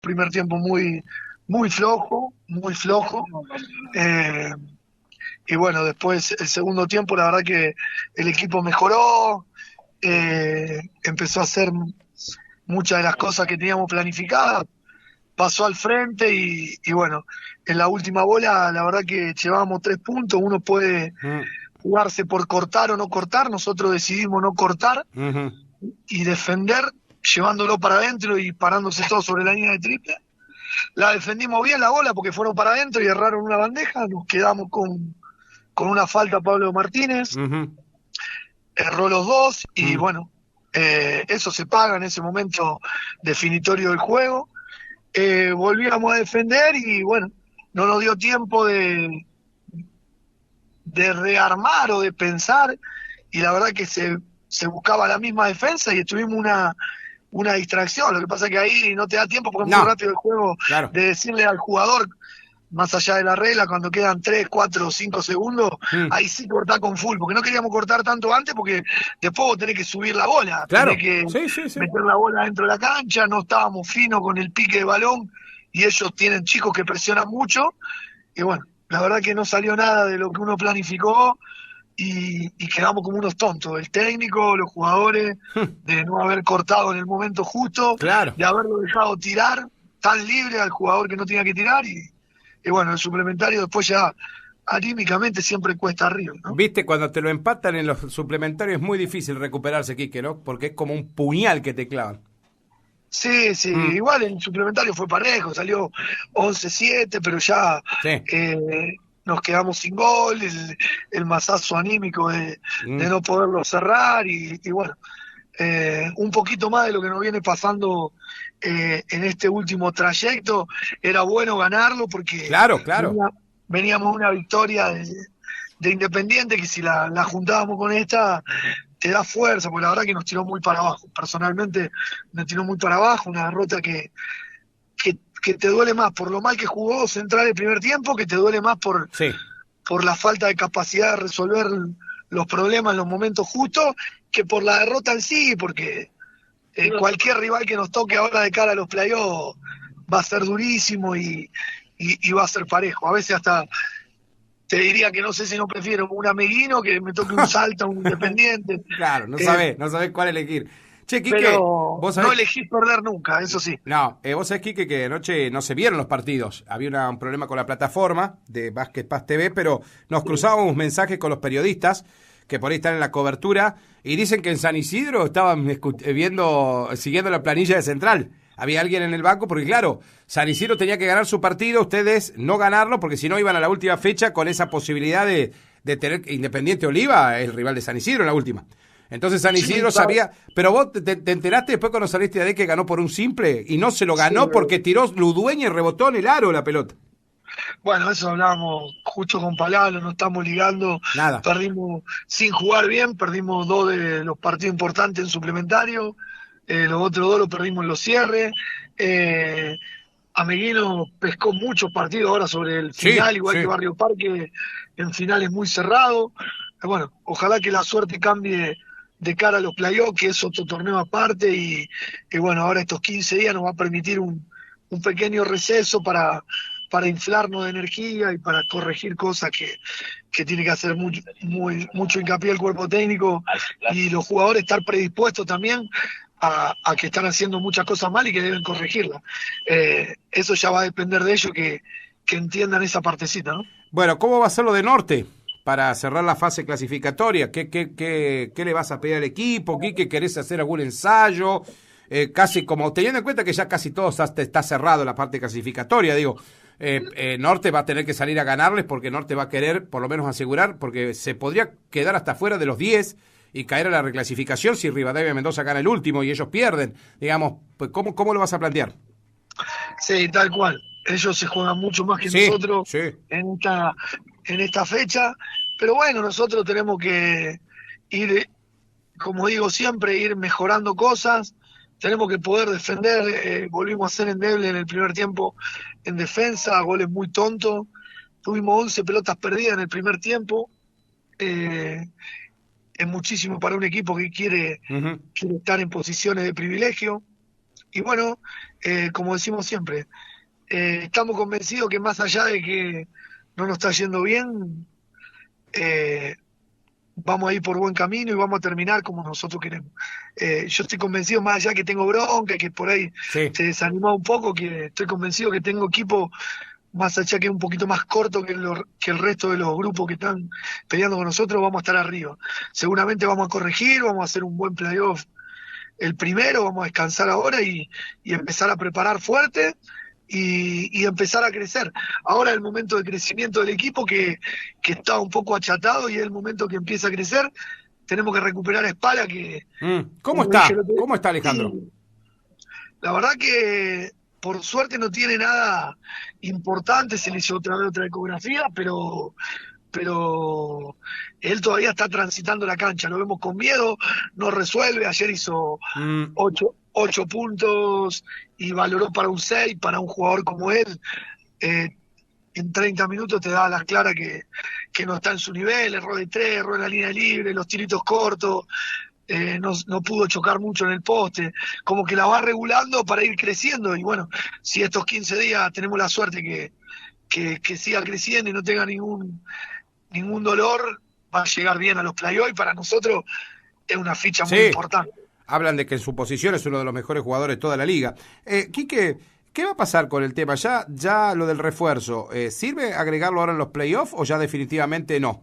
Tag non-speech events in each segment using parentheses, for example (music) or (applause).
primer tiempo muy, muy flojo, muy flojo. Eh, y bueno, después el segundo tiempo, la verdad que el equipo mejoró, eh, empezó a hacer muchas de las cosas que teníamos planificadas, pasó al frente y, y bueno, en la última bola, la verdad que llevábamos tres puntos, uno puede Mm, jugarse por cortar o no cortar, nosotros decidimos no cortar y defender llevándolo para adentro y parándose todo sobre la línea de triple. La defendimos bien la bola porque fueron para adentro y erraron una bandeja, nos quedamos con, con una falta Pablo Martínez, erró los dos y bueno, eh, eso se paga en ese momento definitorio del juego. Eh, volvíamos a defender y bueno, no nos dio tiempo de, de rearmar o de pensar y la verdad que se, se buscaba la misma defensa y estuvimos una, una distracción. Lo que pasa es que ahí no te da tiempo porque es No. muy rápido el juego Claro. de decirle al jugador, más allá de la regla, cuando quedan 3, 4 o 5 segundos, Mm. ahí sí cortar con full, porque no queríamos cortar tanto antes porque después vos tenés que subir la bola, Claro. tenés que Sí, sí, sí. meter la bola dentro de la cancha, no estábamos finos con el pique de balón y ellos tienen chicos que presionan mucho y bueno, la verdad que no salió nada de lo que uno planificó y, y quedamos como unos tontos, el técnico, los jugadores, (laughs) de no haber cortado en el momento justo, Claro. de haberlo dejado tirar tan libre al jugador que no tenía que tirar y, y bueno, el suplementario después ya anímicamente siempre cuesta arriba, ¿no? Viste, cuando te lo empatan en los suplementarios es muy difícil recuperarse, Quique, ¿no? Porque es como un puñal que te clavan. Sí, sí, Mm. igual el suplementario fue parejo, salió 11-7, pero ya Sí. eh, nos quedamos sin gol, el, el masazo anímico de, Mm. de no poderlo cerrar y, y bueno, eh, un poquito más de lo que nos viene pasando eh, en este último trayecto, era bueno ganarlo porque Claro, claro. venía- veníamos una victoria de, de Independiente que si la, la juntábamos con esta te da fuerza, porque la verdad que nos tiró muy para abajo. Personalmente me tiró muy para abajo, una derrota que, que, que te duele más por lo mal que jugó Central el primer tiempo, que te duele más por, Sí. por la falta de capacidad de resolver los problemas en los momentos justos, que por la derrota en sí, porque eh, cualquier rival que nos toque ahora de cara a los playoffs va a ser durísimo y, y, y va a ser parejo. A veces hasta te diría que no sé si no prefiero un ameguino que me toque un (laughs) salto, un independiente. Claro, no Eh, sabés, no sabés cuál elegir. Che, Quique, Pero vos no elegís perder nunca, eso sí. No, eh, vos sabés, Quique, que anoche no se vieron los partidos. Había una- un problema con la plataforma de Basket Pass TV, pero nos cruzábamos mensajes con los periodistas que por ahí están en la cobertura y dicen que en San Isidro estaban eh, viendo, siguiendo la planilla de Central. Había alguien en el banco, porque claro, San Isidro tenía que ganar su partido, ustedes no ganarlo, porque si no iban a la última fecha con esa posibilidad de, de tener Independiente Oliva, el rival de San Isidro en la última. Entonces San Isidro sabía, pero vos te, te enteraste después cuando saliste de ahí que ganó por un simple y no se lo ganó Sí, porque tiró Ludueña y rebotó en el aro la pelota. Bueno, eso hablábamos justo con Palalo, no estamos ligando. Nada. Perdimos sin jugar bien, perdimos dos de los partidos importantes en suplementario, eh, los otros dos los perdimos en los cierres. Eh, Ameguino pescó muchos partidos ahora sobre el Sí, final, igual sí. que Barrio Parque, en finales muy cerrados. Eh, bueno, ojalá que la suerte cambie de cara a los playoffs, que es otro torneo aparte, y, y bueno, ahora estos 15 días nos va a permitir un, un pequeño receso para, para inflarnos de energía y para corregir cosas que, que tiene que hacer mucho, muy, mucho hincapié el cuerpo técnico y los jugadores estar predispuestos también a, a que están haciendo muchas cosas mal y que deben corregirlas. Eh, eso ya va a depender de ellos que, que entiendan esa partecita, ¿no? Bueno, ¿cómo va a ser lo de Norte para cerrar la fase clasificatoria? ¿Qué, qué, qué, qué le vas a pedir al equipo? ¿Qué querés hacer algún ensayo? Eh, casi como teniendo en cuenta que ya casi todo está, está cerrado la parte clasificatoria, digo, eh, eh, Norte va a tener que salir a ganarles porque Norte va a querer por lo menos asegurar, porque se podría quedar hasta fuera de los 10 y caer a la reclasificación si Rivadavia y Mendoza gana el último y ellos pierden. Digamos, pues ¿cómo, cómo lo vas a plantear? Sí, tal cual. Ellos se juegan mucho más que Sí, nosotros sí. en esta, en esta fecha, pero bueno, nosotros tenemos que ir, como digo siempre, ir mejorando cosas, tenemos que poder defender, eh, volvimos a ser endeble en el primer tiempo en defensa, goles muy tontos, tuvimos 11 pelotas perdidas en el primer tiempo, eh, es muchísimo para un equipo que quiere, estar en posiciones de privilegio. y bueno, eh, como decimos siempre, eh, estamos convencidos que más allá de que no nos está yendo bien, eh, vamos a ir por buen camino y vamos a terminar como nosotros queremos. Eh, yo estoy convencido, más allá que tengo bronca, que por ahí Sí. se desanimó un poco, que estoy convencido que tengo equipo más allá que es un poquito más corto que, que el resto de los grupos que están peleando con nosotros, vamos a estar arriba. Seguramente vamos a corregir, vamos a hacer un buen playoff el primero, vamos a descansar ahora y, y empezar a preparar fuerte y, y empezar a crecer. Ahora es el momento de crecimiento del equipo que, que está un poco achatado y es el momento que empieza a crecer. Tenemos que recuperar a Espala que... Mm. ¿Cómo está? ¿Cómo está Alejandro? La verdad que por suerte no tiene nada importante, se le hizo otra vez otra ecografía, pero pero él todavía está transitando la cancha, lo vemos con miedo, no resuelve, ayer hizo Mm. ocho, ocho puntos y valoró para un 6, para un jugador como él, eh, en 30 minutos te da las claras que, que no está en su nivel, error de tres, error en la línea libre, los tiritos cortos, eh, no, no pudo chocar mucho en el poste, como que la va regulando para ir creciendo y bueno, si estos 15 días tenemos la suerte que, que, que siga creciendo y no tenga ningún, ningún dolor, va a llegar bien a los playoffs y para nosotros es una ficha muy Sí. importante. Hablan de que en su posición es uno de los mejores jugadores de toda la liga. Eh, Quique, ¿qué va a pasar con el tema? Ya, ya lo del refuerzo, eh, ¿sirve agregarlo ahora en los playoffs o ya definitivamente no?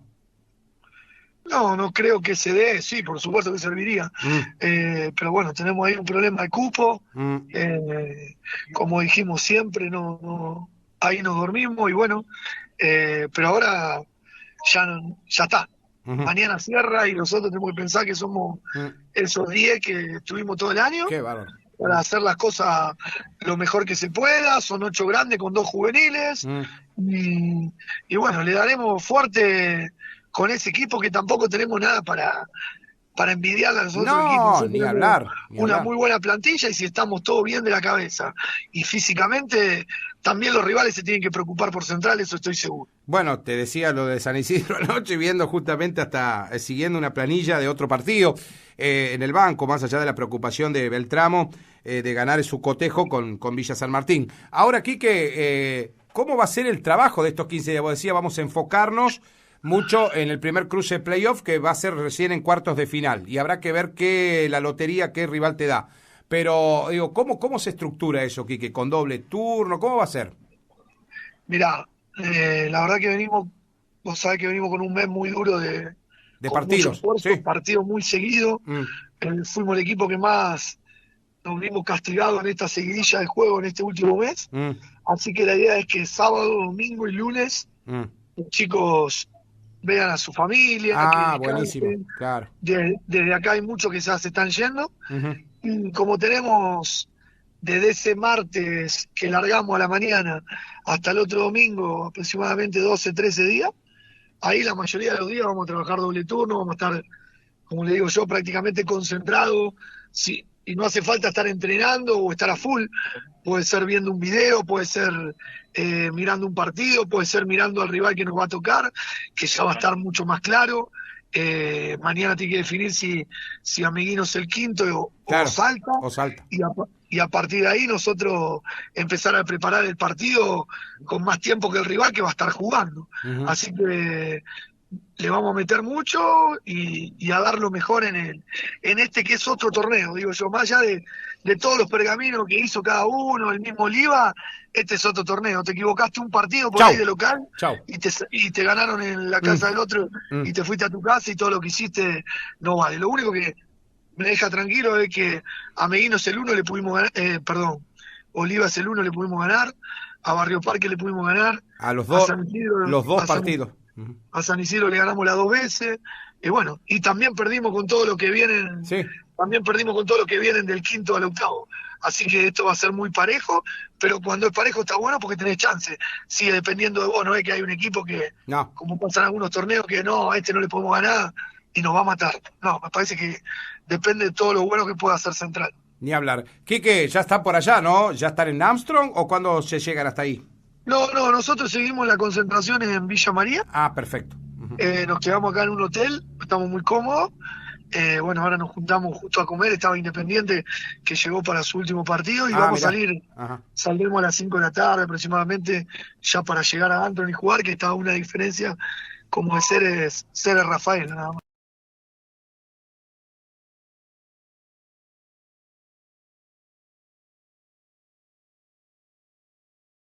No, no creo que se dé, sí, por supuesto que serviría. Mm, Eh, pero bueno, tenemos ahí un problema de cupo. mm. eh, como dijimos siempre, no, no- ahí nos dormimos y bueno, eh, pero ahora ya, ya está. Mañana cierra y nosotros tenemos que pensar que somos Mm. esos 10 que estuvimos todo el año Qué bárbaro. para hacer las cosas lo mejor que se pueda. Son ocho grandes con dos juveniles. Mm. Y, y bueno, le daremos fuerte con ese equipo que tampoco tenemos nada para, para envidiarle a los otros No, equipos. Ni hablar, ni una hablar. muy buena plantilla y si estamos todos bien de la cabeza y físicamente, también los rivales se tienen que preocupar por Central, eso estoy seguro. Bueno, te decía lo de San Isidro (laughs) anoche, viendo justamente hasta eh, siguiendo una planilla de otro partido eh, en el banco, más allá de la preocupación de Beltramo eh, de ganar su cotejo con, con Villa San Martín. Ahora, Quique, eh, ¿cómo va a ser el trabajo de estos 15 días? Vos decía, vamos a enfocarnos mucho en el primer cruce playoff que va a ser recién en cuartos de final y habrá que ver qué la lotería, qué rival te da. Pero, digo, ¿cómo, cómo se estructura eso, Quique? ¿Con doble turno? ¿Cómo va a ser? Mirá, eh, la verdad que venimos, vos sabés que venimos con un mes muy duro de, partidos. esfuerzo, Sí. partidos muy seguidos. Mm, Eh, fuimos el equipo que más nos vimos castigados en esta seguidilla de juego en este último mes. mm, Así que la idea es que sábado, domingo y lunes mm. los chicos vean a su familia. Ah, que buenísimo, claro. De- desde acá hay muchos que ya se están yendo. Y como tenemos desde ese martes que largamos a la mañana hasta el otro domingo, aproximadamente 12, 13 días, ahí la mayoría de los días vamos a trabajar doble turno, vamos a estar, como le digo yo, prácticamente concentrados. Sí, y no hace falta estar entrenando o estar a full. Puede ser viendo un video, puede ser eh, mirando un partido, puede ser mirando al rival que nos va a tocar, que ya va a estar mucho más claro. Eh, mañana tiene que definir si, si Amiguino es el quinto o, Claro. o salta. O salta. Y a, y a partir de ahí nosotros empezar a preparar el partido con más tiempo que el rival que va a estar jugando. Así que le vamos a meter mucho y, y a dar lo mejor en el, en este que es otro torneo, digo yo, más allá de, de todos los pergaminos que hizo cada uno, el mismo Oliva, este es otro torneo. Te equivocaste un partido por Chau. ahí de local y te, y te ganaron en la casa Mm. del otro Mm. y te fuiste a tu casa y todo lo que hiciste no vale. Lo único que me deja tranquilo es que a Meguino es el uno, le pudimos ganar, eh, perdón, Oliva es el uno, le pudimos ganar, a Barrio Parque le pudimos ganar, A los a dos, San los dos San- a San Isidro le ganamos las dos veces, y bueno, y también perdimos con todo lo que vienen, Sí. también perdimos con todo lo que vienen del quinto al octavo. Así que esto va a ser muy parejo, pero cuando es parejo está bueno porque tenés chance. Sigue dependiendo de vos, no es que hay un equipo que, No. como pasa en algunos torneos, que no, a este no le podemos ganar y nos va a matar. No, me parece que depende de todo lo bueno que pueda hacer Central. Ni hablar. Quique, ya está por allá, ¿no? ¿Ya están en Armstrong o cuándo se llegan hasta ahí? No, no, nosotros seguimos la concentración en Villa María. Ah, perfecto. Eh, nos quedamos acá en un hotel, estamos muy cómodos. Eh, bueno, ahora nos juntamos justo a comer, estaba Independiente que llegó para su último partido y Ah, vamos mirá. a salir, Ajá. saldremos a las 5 de la tarde aproximadamente ya para llegar a Anthony y jugar, que está a una diferencia como de ser, ser Rafael, nada más.